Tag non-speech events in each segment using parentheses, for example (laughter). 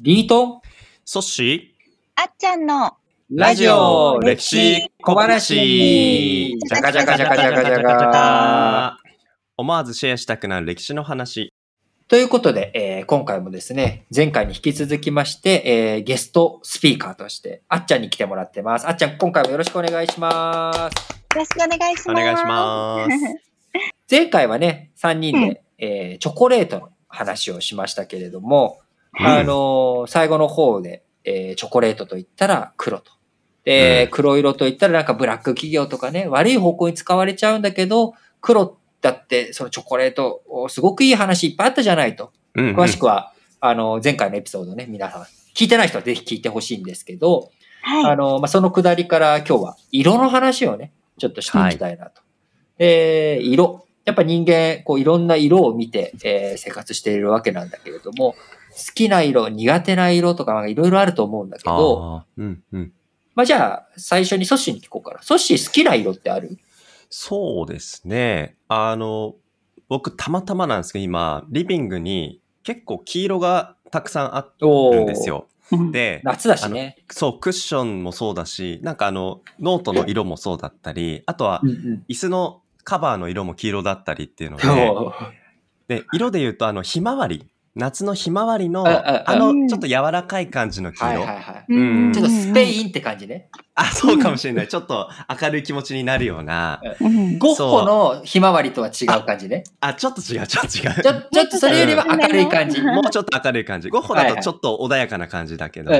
リート？ソッシあっちゃんのラジオ歴史小話じゃかじゃかじゃかじゃかじゃか思わずシェアしたくなる歴史の話。ということで、えー今回もですね、前回に引き続きまして、えーゲストスピーカーとして、あっちゃんに来てもらってます。あっちゃん、今回もよろしくお願いします。よろしくお願いします。お願いします。(laughs) 前回はね、3人で、えーチョコレートの話をしましたけれども、あのー最後の方で、えーチョコレートと言ったら黒と。で、うん黒色と言ったらなんかブラック企業とかね、悪い方向に使われちゃうんだけど、黒だってそのチョコレート、おすごくいい話いっぱいあったじゃないと。うんうん詳しくは、あの、前回のエピソードね、皆さん、聞いてない人はぜひ聞いてほしいんですけど、はい。あの、まあ、そのくだりから今日は色の話をね、ちょっとしていきたいなと。で、色。やっぱ人間、こういろんな色を見て、えー生活しているわけなんだけれども、好きな色、苦手な色とかいろいろあると思うんだけど、うんうん。まあ、じゃあ、最初にソッシーに聞こうかな。ソッシー好きな色ってある？そうですね。あの、僕たまたまなんですけど、今、リビングに結構黄色がたくさんあおるんです。よ。うんで、(laughs) 夏だしね。そう、クッションもそうだし、なんかあの、ノートの色もそうだったり、あとは。椅子のカバーの色も黄色だったりっていうので、で、色で言うと、あの、ひまわり。夏のひまわりの、あのう、んちょっと柔らかい感じの黄色。はいはいはい。うんちょっとスペインって感じね。あ、そうかもしれない。ちょっと明るい気持ちになるような。うんゴッホのひまわりとは違う感じね。あ、ちょっと違う、ちょっと違ちょう。ちょっとそれよりは明るい感じ。(laughs) もうちょっと明るい感じ。ゴッホだとちょっと穏やかな感じだけど。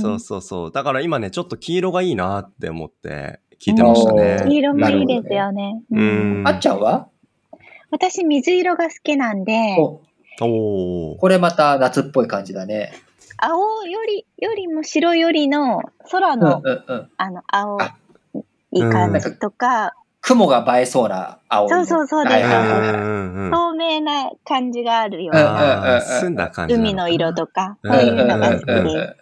そうそうそう。だから今ね、ちょっと黄色がいいなって思って聞いてましたおねー。黄色もいいですよね。あっちゃんは？私、水色が好きなんで、お。これまた夏っぽい感じだね。青より、よりも白よりの空うんの、うんうん。あの、青あい感じとか、雲が映えそうな青色。そうそうそうですはいはい透明な感じがあるよううんうんな、澄んだ感じ。海の色とか、うんそういうのが好きうんうんうんです。うん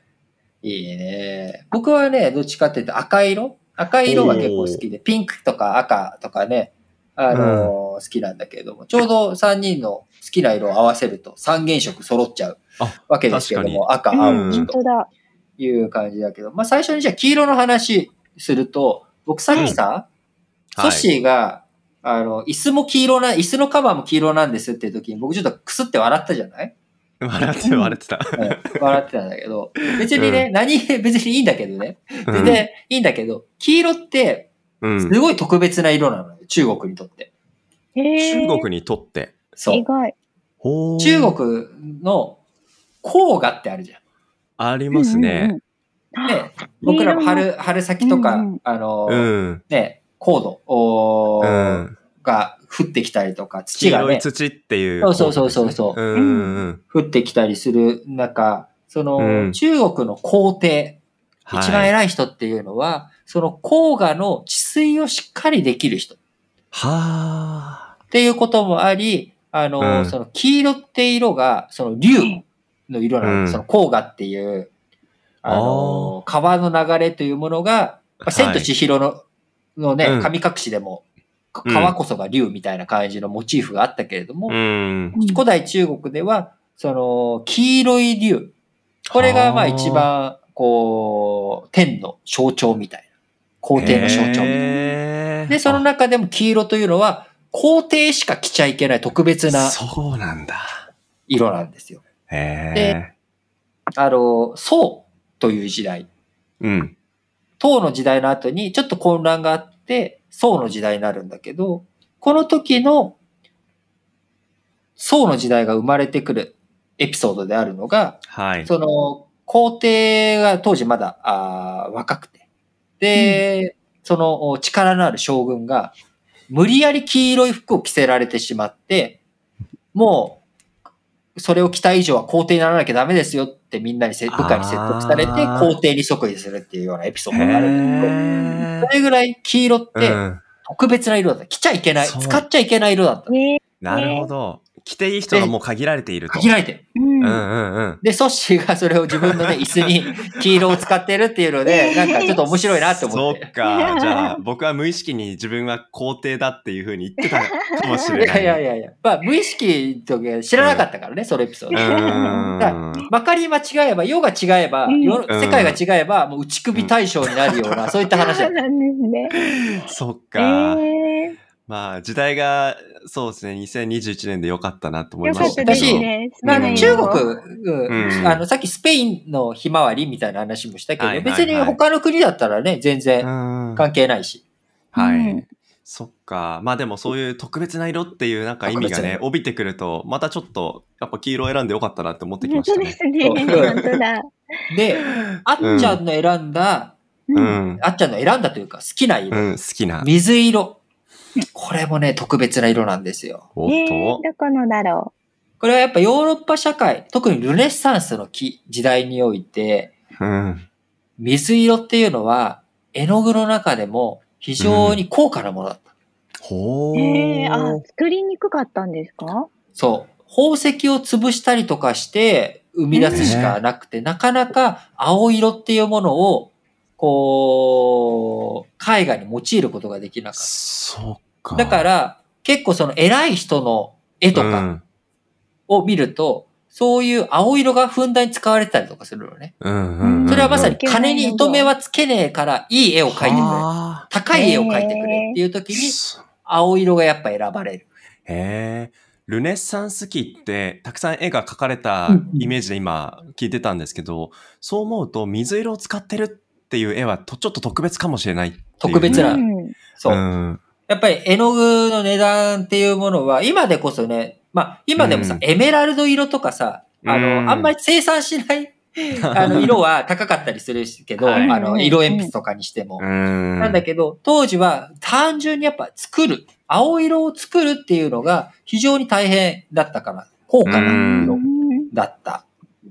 いいね。僕はね、どっちかっていうと赤色？赤色が結構好きで、ピンクとか赤とかね、あのー好きなんだけれども、ちょうど3人の好きな色を合わせると三原色揃っちゃうあわけですけれども、赤、うん、青、うん本当だ。いう感じだけど、まあ最初にじゃあ黄色の話すると、僕さっきさ、うん。ソッシーが、あの、椅子も黄色な、椅子のカバーも黄色なんですっていう時に僕ちょっとクスって笑ったじゃない、笑ってる笑ってた。うん、笑ってたんだけど、別にね、何、別にいいんだけどね。うん。全然いいんだけど、黄色ってうん。すごい特別な色なのよ、中国にとって。中国にとって。そう意。外。ほー中国の黄河ってあるじゃん。ありますね。うんうんうん。ね、僕らも春、春先とか、うんうんあの、うん。ね、高度おうーん。が降ってきたりとか、黄土がね、色い土っていう。そうそうそうそうそううんうん。降ってきたりする中、その、うん中国の皇帝、はい一番偉い人っていうのは、その黄河の治水をしっかりできる人っはていうこともあり、あの、うん。その黄色って色が、その竜の色なの、うん。その黄河っていう、あの、川の流れというものが、まあ千と千尋の、のね、うん。神隠しでも、うん。川こそが竜みたいな感じのモチーフがあったけれども、うん。古代中国では、その、黄色い竜。これがまあ一番、こう、天の象徴みたいな。皇帝の象徴みたいな。で、その中でも黄色というのは、皇帝しか着ちゃいけない特別なそうなんだ。色なんですよ。へあの、宋という時代。え。うん。唐の時代の後にちょっと混乱があって、宋の時代になるんだけど、この時の宋の時代が生まれてくるエピソードであるのが、はい。その、皇帝が当時まだあー若くて、で、そのお力のある将軍が、無理やり黄色い服を着せられてしまって、もう、それを着た以上は皇帝にならなきゃダメですよってみんなにせ部下に説得されて、皇帝に即位するっていうようなエピソードがあるんだけど、へそれぐらい黄色ってうん。特別な色だった。着ちゃいけない、使っちゃいけない色だった。ねなるほど。着ていい人がもう限られていると。限られてる。うんうんうんうん。で、ソッシーがそれを自分のね、(laughs) 椅子に黄色を使ってるっていうので、なんかちょっと面白いなって思そって。っか。じゃあ、(laughs) 僕は無意識に自分は皇帝だっていうふうに言ってたかもしれいない。やいやいやいや。まあ、無意識の時は知らなかったからね、そのエピソーうド。ーん。まかり間違えば、世が違えば、うん世世界が違えば、もう内首対象になるような、そういった話だ (laughs) そうなんですね。そっえか。ー、まあ、時代が、そうですね、2021年で良かったなと思いよましたけど。ね。まあうん中国、うんうんあの、さっきスペインのひまわりみたいな話もしたけど、はいはいはい別に他の国だったらね、全然うん関係ないし。はい。うんそっか。まあでもそういう特別な色っていうなんか意味がね、帯びてくると、またちょっと、やっぱ黄色を選んでよかったなって思ってきま本当でしたね。すね。そう本当だ。で、あっちゃんの選んだ、ううんん。あっちゃんの選んだというか好きな色、うん、好きな。水色。これもね、特別な色なんですよ。おっえー、と。どこのだろこれはやっぱヨーロッパ社会、特にルネッサンスの木時代において、うん。水色っていうのは絵の具の中でも非常に高価なものだった。ほう。えー、あー。、作りにくかったんですか？そう。宝石を潰したりとかして生み出すしかなくて、なかなか青色っていうものを、こう、絵画に用いることができなかっそっか。た。だから、結構その偉い人の絵とかを見ると、そういう青色がふんだんに使われてたりとかするのね。うん、うんうんうん。それはまさにうん金に糸目はつけねえから、いい絵を描いてくれ。は高い絵を描いてくれっていう時ーに、青色がやっぱ選ばれる。へえ。ルネッサンス期ってたくさん絵が描かれたうんイメージで今聞いてたんですけど、そう思うと水色を使ってるっていう絵はとちょっと特別かもしれない特別なうんそう。ん。やっぱり絵の具の値段っていうものは、今でこそね、まあ今でもさ、うんエメラルド色とかさ、あの、うんあんまり生産しない、(laughs) あの、色は高かったりするけど、はいあの、色鉛筆とかにしても。うん。なんだけど、当時は単純にやっぱ作る、青色を作るっていうのが非常に大変だったから、高価な色だった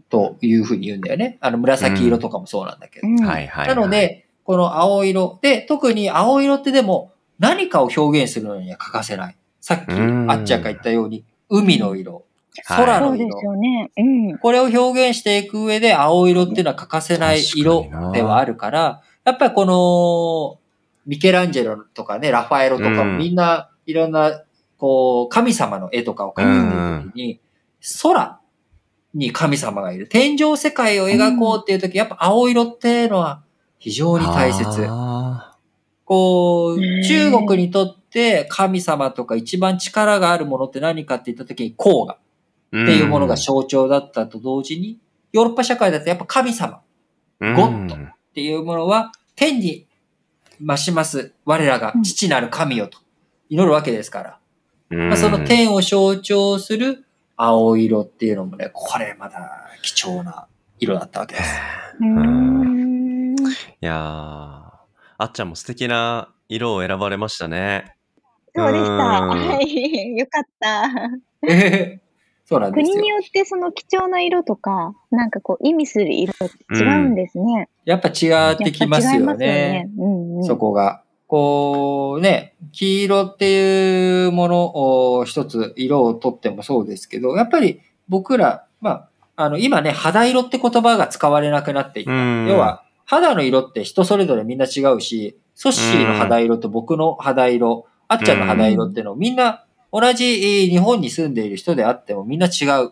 というふうに言うんだよね。あの、紫色とかもそうなんだけど。はい、はい。なの、で、この青色で、特に青色ってでも何かを表現するのには欠かせない。さっきうんあっちゃんが言ったように、海の色、はいそ空の色。うですよね。うん。これを表現していく上で青色っていうのは欠かせない色ではあるから、やっぱりこの、ミケランジェロとかね、ラファエロとかうんもみんないろんな、こう、神様の絵とかを描いてる時に、空に神様がいる。天上世界を描こうっていう時、やっぱ青色っていうのは非常に大切。あこう、中国にとって神様とか一番力があるものって何かって言った時に黄河ーっていうものが象徴だったと同時に、ヨーロッパ社会だとやっぱ神様。うん。ゴッドっていうものは天に増します。我らが父なる神よと。祈るわけですから、うん。まあ、その天を象徴する青色っていうのもね、これまだ貴重な色だったわけです。いやー、あっちゃんも素敵な色を選ばれましたね。そうでした。うんはい。(laughs) よかった。(laughs) そうなんですよ国に。よってその貴重な色とか、なんかこう意味する色って違うんですね。やっぱ違ってきますよねね。。うんうん。そこが。こうね、黄色っていうものを一つ色をとってもそうですけど、やっぱり僕ら、まあ、あの今ね、肌色って言葉が使われなくなっていった。うん要は、肌の色って人それぞれみんな違うし、ソッシーの肌色と僕の肌色、あっちゃんの肌色っていうのをみんな同じえー日本に住んでいる人であってもみんな違う。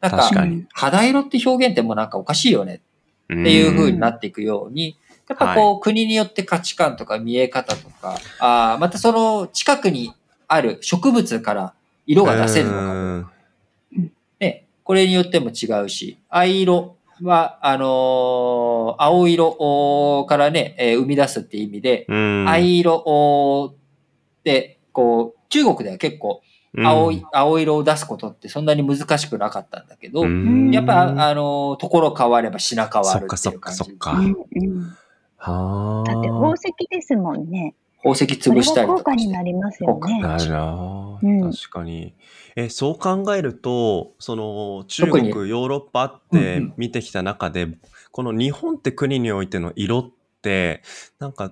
なんか確かに。肌色って表現ってもうなんかおかしいよね。っっていう風になっていくように、やっぱこう、国によって価値観とか見え方とか、あーまたその近くにある植物から色が出せるのかも。ね、これによっても違うし、藍色は、あのー青色からね、えー生み出すっていう意味で、うん。藍色って、こう、中国では結構青い、青色を出すことってそんなに難しくなかったんだけど、うんやっぱ、あのーところ変われば品変わるってそっかそっいう感じかそっか。うんうんはだって宝石ですもんね。宝石潰したが効果にりとかしてなりますよね。なるな、うん確かに。え、そう考えると、その中特国、にヨーロッパっうんうてん見てきた中で、この日本って国においての色って、なんか、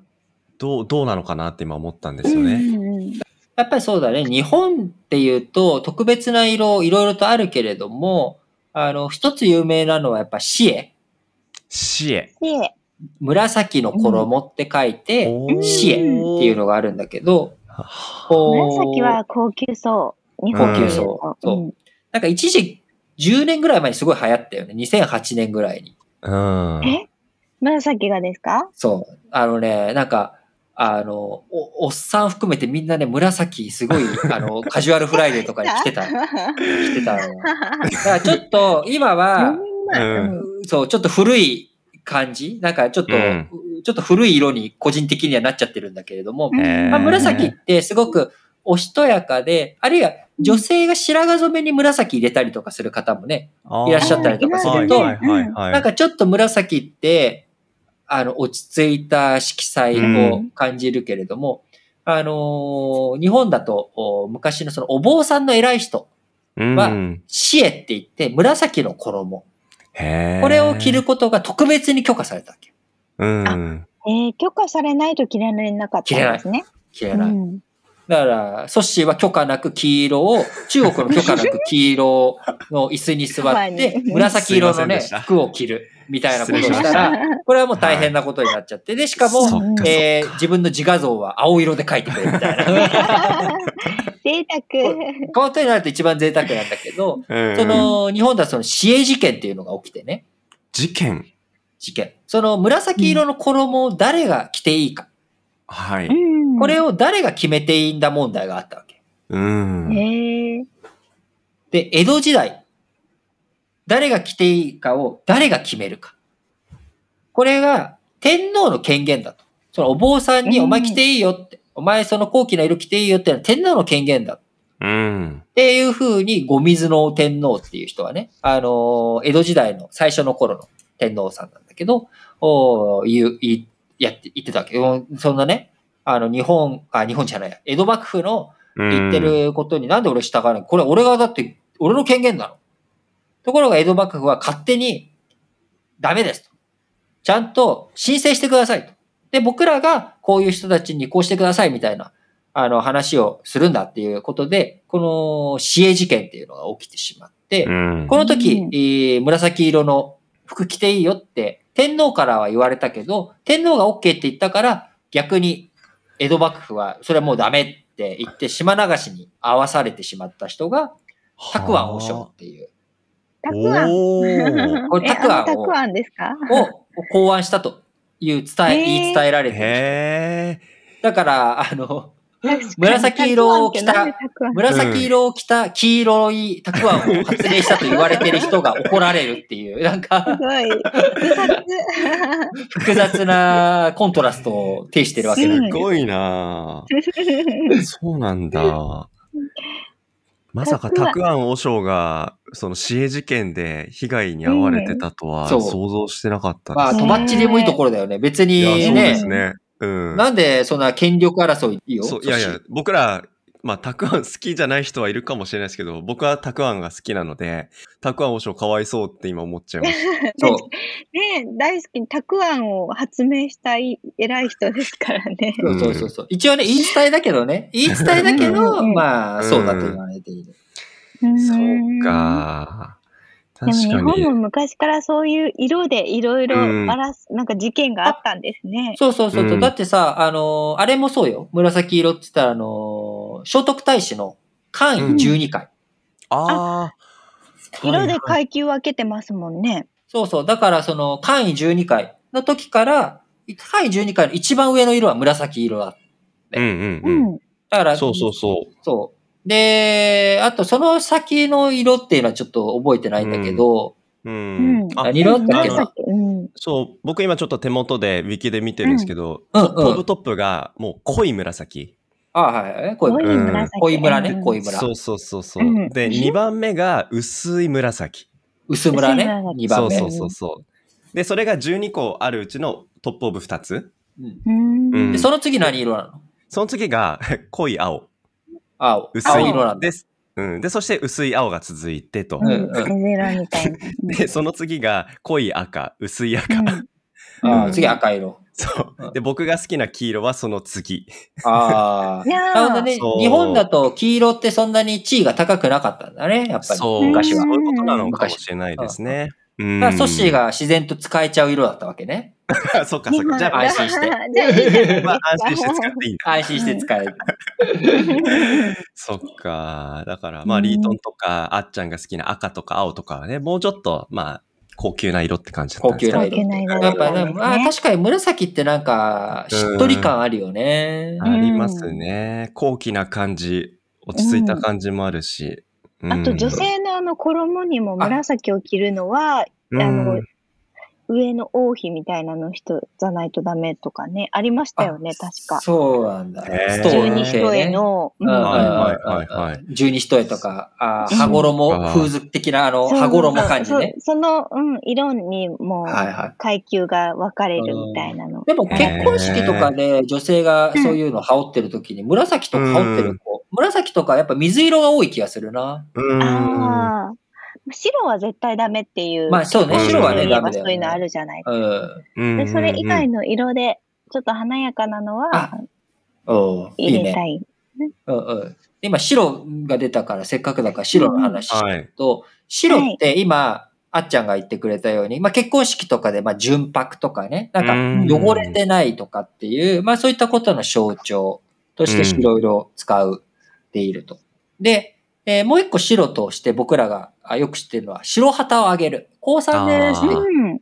どう、どうなのかなって今思ったんですよね。やっやっぱりそうだね。日本っていうと特別な色いろいろとあるけれども、あの、一つ有名なのはやっぱシエ。シエ。で、紫の衣って書いて、シエっていうのがあるんだけど、紫は高級そう。日本高級そうそううんなんか一時10年ぐらい前にすごい流行ったよね。2008年ぐらいに。うん。え？紫がですか？そう。あのね、なんか、あの、おおっさん含めてみんなね、紫すごい、(laughs) あの、カジュアルフライデーとかに着てた。着てたの。だからちょっと、今は、うんそう、ちょっと古い感じ？なんかちょっと、うん。ちょっと古い色に個人的にはなっちゃってるんだけれども、まあ、紫ってすごくおしとやかで、あるいは女性が白髪染めに紫入れたりとかする方もね、いらっしゃったりとかするとはいはいはいはい。なんかちょっと紫って、あの、落ち着いた色彩を感じるけれども、あのー日本だと、お昔のそのお坊さんの偉い人、うん。はシエって言って、紫の衣。これを着ることが特別に許可されたわけ。うん。えー、許可されないと着られなかったんですね。着れない。うんだから、ソッシーは許可なく黄色を、中国の許可なく黄色の椅子に座ってまあ、(laughs) 紫色のね服を着るみたいなことをしたら、これはもう大変なことになっちゃって、で、しかもえー自分の自画像は青色で描いてくれるみたいな。(laughs) 贅沢。この手になると一番贅沢なんだけど、(laughs) うんその、日本ではその市営事件っていうのが起きてね、事件。事件。その紫色の衣を誰が着ていいか。はい。うんこれを誰が決めていいんだ問題があったわけ。うん。へえで、江戸時代、誰が着ていいかを誰が決めるか。これが天皇の権限だと。そのお坊さんにうんお前着ていいよって、お前その高貴な色着ていいよってのは天皇の権限だ。うん。っていう風に、後水の天皇っていう人はね、あのー江戸時代の最初の頃の天皇さんなんだけど、おー言う、やって、言ってたわけど、そんなね、あの、日本、あ、日本じゃないや、江戸幕府の言ってることになんで俺従わないこれ俺がだって、俺の権限なの。ところが江戸幕府は勝手に、ダメですと。ちゃんと申請してくださいと。で、僕らがこういう人たちにこうしてくださいみたいな、あの話をするんだっていうことで、この市営事件っていうのが起きてしまって、うん。この時、うん。えー紫色の服着ていいよって天皇からは言われたけど、天皇が OK って言ったから逆に江戸幕府はそれはもうダメって言って島流しに合わされてしまった人が、たくあん和尚っていう、たくあん。これえたくあんをあのたくあんですか？を考案したという伝え、言い伝えられてる。へだから、あの、紫色を着た紫色を着た黄色いたくあんを発明したと言われてる人が怒られるっていう、なんすか。複雑。なコントラストを呈してるわけなんだすごいなぁ (laughs) そうなんだ。まさか、たくあん和尚が、その市営事件で被害に遭われてたとは想像してなかったまあ。とばっちりもいいところだよね。別にいや、そうでね、すね。うん。なんでそんな権力争いいいよ？そういやいや、僕ら、まあ、たくあん好きじゃない人はいるかもしれないですけど、僕はたくあんが好きなので、たくあん和尚かわいそうって今思っちゃいました。(laughs) そう。ね大好き、たくあんを発明したい偉い人ですからね。そうそうそうそう。一応ね、言い伝えだけどね。(laughs) 言い伝えだけうんど、うんまあ、うんそうだと言われている。そう。か。でも確かに。日本も昔からそういう色でいろいろうんバラす、なんか事件があったんですね。そうそうそうそう。うんだってさ、あのーあれもそうよ。紫色って言ったら、あのー聖徳太子の官位12回。ああ。色で階級分けてますもんね。そうそう。だから、その、官位12回の時から、官位12回の一番上の色は紫色だ。うんうんうん。だから、そうそうそう。そう。で、あとその先の色っていうのはちょっと覚えてないんだけど、う。うん。何色だっけなうん。そう、僕今ちょっと手元でウィキで見てるんですけど、うん、トップ。トップがもう濃い紫。あはいはい。濃い濃い村。紫。濃い村ね、うん。濃い村。そうそうそうそう。うん。で、2番目が薄い紫。薄村ね薄い村、2番目。そうそうそうそう。で、それが12個あるうちのトップオブ2つ。うん。うん。その次何色なの？その次が (laughs) 濃い青。青。薄い青色なんだ。です。うん。で、そして薄い青が続いてと。うん。で、その次が濃い赤、薄い赤。うん。あ次赤色。そう。で、僕が好きな黄色はその次。ああ。なるほどね。日本だと黄色ってそんなに地位が高くなかったんだね、やっぱり。そう。昔はそういうことなのかもしれないですね。うんだからソッシーが自然と使えちゃう色だったわけね。(laughs) そっかそっか。じゃあ、安心して (laughs) (laughs) まあ、安心して使っていいんだ。安心して使える。そっか。だから、まあ、リートンとか、あっちゃんが好きな赤とか青とかはね、もうちょっと、まあ、高級な色って感じだったんですか？高級な色。やっぱあ確かに紫ってなんか、しっとり感あるよね。ありますね。高貴な感じ、落ち着いた感じもあるし。うんあと女性のあの衣にも紫を着るのは、うんあの、上の王妃みたいなの人じゃないとダメとかね、ありましたよね、確か。そうなんだ。へーストー十二ン系ね。一重の、うんうんうんはいはいはいはい十二一重とか、あ羽衣、風俗的なあの、羽衣感じね。そその、うん、色にも階級が分かれるみたいなの。でも結婚式とかで女性がそういうの羽織ってる時に紫とか羽織ってる子、紫とかやっぱ水色が多い気がするな。うん。ああ。白は絶対ダメっていう。まあそうね白はねダメだよねそういうのあるじゃない。うん。うんで、それ以外の色で、ちょっと華やかなのはあおういいね。入れたい。うんうん。今白が出たからせっかくだから白の話しはい。と、白って今、あっちゃんが言ってくれたように、まあ結婚式とかで、まあ純白とかね、なんかうん汚れてないとかっていう、まあそういったことの象徴として白色を使うっていると。で、えーもう一個白として僕らがあよく知ってるのは、白旗をあげる。降参ですってあー。うん。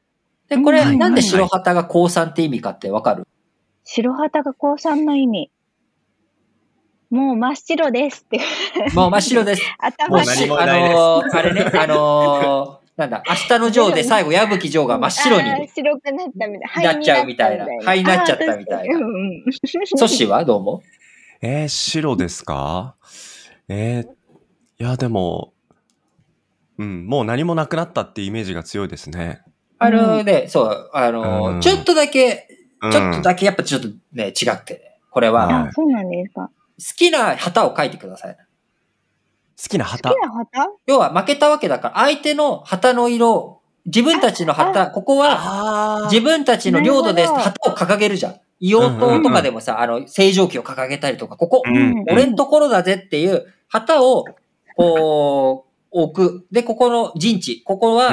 で、これ、はいなんで白旗が降参って意味かってわかる？白旗が降参の意味。もう真っ白ですって。もう真っ白です。(laughs) も頭うし、何もあのーあれね、あのーなんだ、明日のジョーで最後、矢吹ジョーが真っ白に。白くなったみたいな。っちゃうみたいな。灰になっちゃったみたいな。ソッシーはどう思えー、白ですか？えー、いや、でも、うん、もう何もなくなったっていうイメージが強いですね。あのね、そう、あのーうん。ちょっとだけ、うん。ちょっとだけやっぱちょっとね、違くてね。これは、はい。あ、そうなんですか。好きな旗を書いてください。好きな旗？好きな旗？要は負けたわけだから、相手の旗の色、自分たちの旗、ここはあ自分たちの領土です。旗を掲げるじゃん。硫黄島とかでもさ、あの、星条旗を掲げたりとか、ここ、うん。俺んところだぜっていう旗を、こう、置く。で、ここの陣地、ここは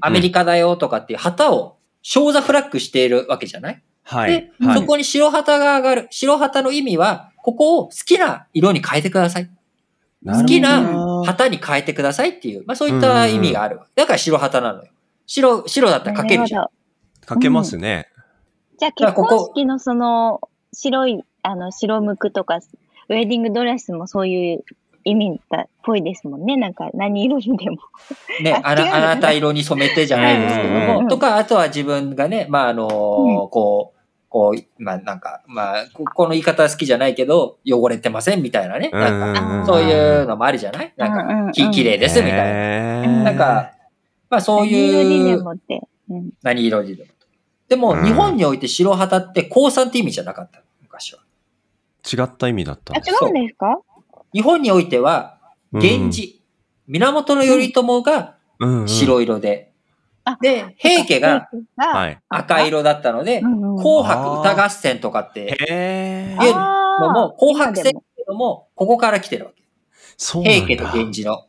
アメリカ。カだよとかっていう旗を、小座フラッグしているわけじゃない？はいで。はいそこに白旗が上がる。白旗の意味は、ここを好きな色に変えてください。好きな旗に変えてくださいっていう、まあそういった意味がある。だから白旗なのよ。白、白だったら書けるじゃん。なほどかけますね。じゃあ結婚式のその白い、あの、白むくとか、ウェディングドレスもそういう意味だっぽいですもんね。なんか何色にでも。ね、あな、あなあなた色に染めてじゃないですけどうんも、とか、あとは自分がね、まあ、あのーこう、こう、まあ、なんか、まあ、ここの言い方好きじゃないけど、汚れてませんみたいなね。なんか、んそういうのもあるじゃない？なんうんうんうんか、き、綺麗ですみたいな。なんか、まあ、そう何色にいう、でもって。うん。何色にでも。でも、うん日本において白旗って降参って意味じゃなかった。昔は。違った意味だったあ、んです違うんですか？日本においては、源氏、源頼朝がうんうん白色で、平家がはい。赤色だったので、うんうん紅白歌合戦とかっていうのも、紅白戦今でもけども、ここから来てるわけ。平家と源氏の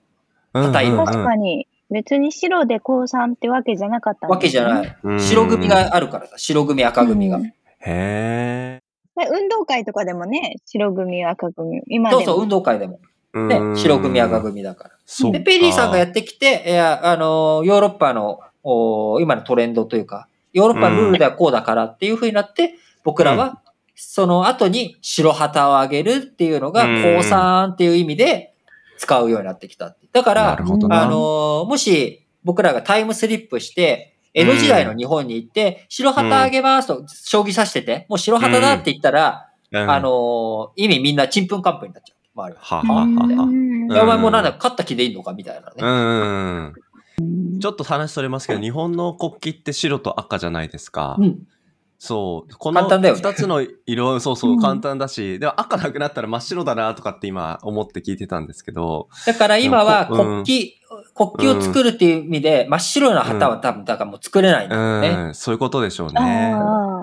旗色確かに。別に白で降参ってわけじゃなかったんわけじゃい。ない。うん白組があるからさ、白組赤組が。うんへえ。で運動会とかでもね、白組、赤組。今でも。そうそう、運動会でも。ね、白組赤組だから。そうかで、ペリーさんがやってきて、いや、あの、ヨーロッパの、お今のトレンドというか、ヨーロッパのルールではこうだからっていう風になって、僕らは、その後に白旗をあげるっていうのが、うん降参っていう意味で使うようになってきた。だから。あの、もし僕らがタイムスリップして、江戸時代の日本に行って、白旗あげますと、将棋指してて、もう白旗だって言ったら、うんあ、の、意味みんなちんぷんかんぷんになっちゃう。周りは。ははうんはは。お前もうなんだ、勝った気でいいのかみたいなね。ちょっと話それますけど、日本の国旗って白と赤じゃないですか。うん。そう。この二つの色、(laughs) そうそうう、ん簡単だし、でも赤なくなったら真っ白だなとかって今思って聞いてたんですけど、だから今は国旗、国旗を作るっていう意味で、真っ白な旗は多分、だからもう作れないんだよね。うん、そういうことでしょうね。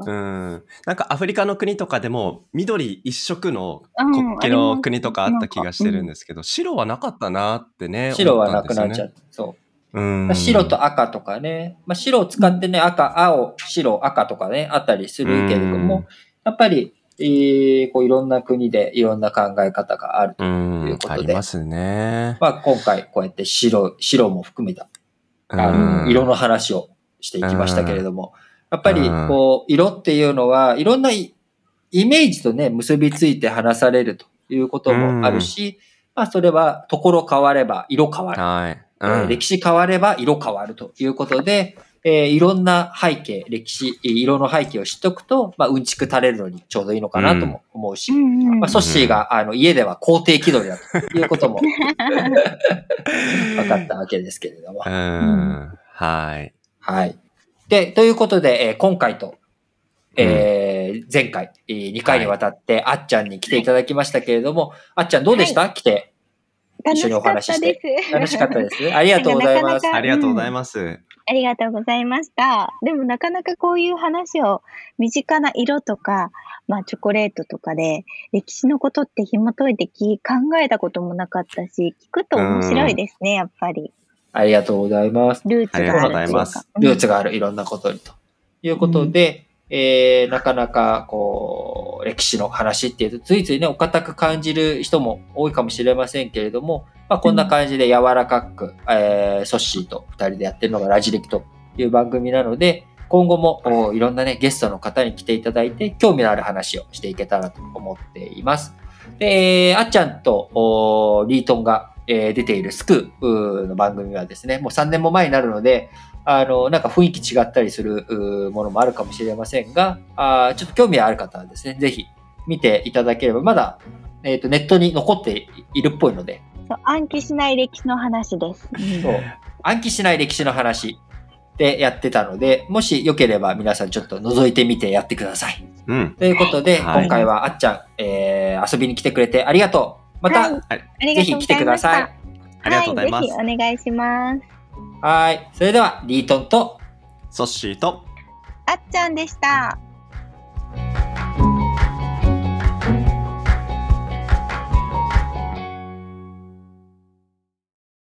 うん。なんかアフリカの国とかでも緑一色のうん国旗の国とかあった気がしてるんですけど、白はなかったなってね。白はなくなっちゃう。う。そう。うん。白と赤とかね、まあ、白を使ってね、赤、青、白、赤とかね、あったりするけれどうんも、やっぱり、えーこういろんな国でいろんな考え方があると。いうことでありますね。まあ、今回こうやって白、白も含めた、あの、うん色の話をしていきましたけれども、やっぱりうんこう、色っていうのは、いろんなイイメージとね、結びついて話されるということもあるし、まあ、それは、ところ変われば色変わる。はい。えーうん歴史変われば色変わるということで、えーいろんな背景、歴史、色の背景を知っておくと、まあ、うんちく垂れるのにちょうどいいのかなとも思うし、うんうんまあ、ソッシーが、あの、家では肯定気取りだということも分かったわけですけれどもう。ん。はい。はい。で、ということで、えー今回と、えー前回、え2回にわたって、あっちゃんに来ていただきましたけれども、あっちゃんどうでした、来て。楽し一緒におかった話ししてです。楽しかったです。ありがとうございます。なかなかありがとうございます。ありがとうございました。でもなかなかこういう話を身近な色とか、まあチョコレートとかで歴史のことって紐解いてき考えたこともなかったし、聞くと面白いですね、やっぱり。ありがとうございます。ルーツがあるありがとうございますルーツがあるいろんなことにということで、えーなかなかこう歴史の話っていうとついついねお堅く感じる人も多いかもしれませんけれども、まあ、こんな感じで柔らかく、えーソッシーと2人でやってるのがラジレキという番組なので今後もおいろんなねゲストの方に来ていただいて興味のある話をしていけたらと思っています。で、あっちゃんとおリートンが、えー出ているスクーの番組はですね、もう3年も前になるので、あの、なんか雰囲気違ったりするものもあるかもしれませんが、あーちょっと興味ある方はですね、ぜひ見ていただければ、まだ、えっ、と、ネットに残っているっぽいので、そう暗記しない歴史の話です。うんそう暗記しない歴史の話でやってたので、もしよければ皆さんちょっと覗いてみてやってください。うん。ということで、はい今回はあっちゃん、えー遊びに来てくれてありがとう。また、はいぜひ来て。ください。ありがとうございます。はい、ぜひお願いします。はい。それでは、リートンとソッシーと、あっちゃんでした。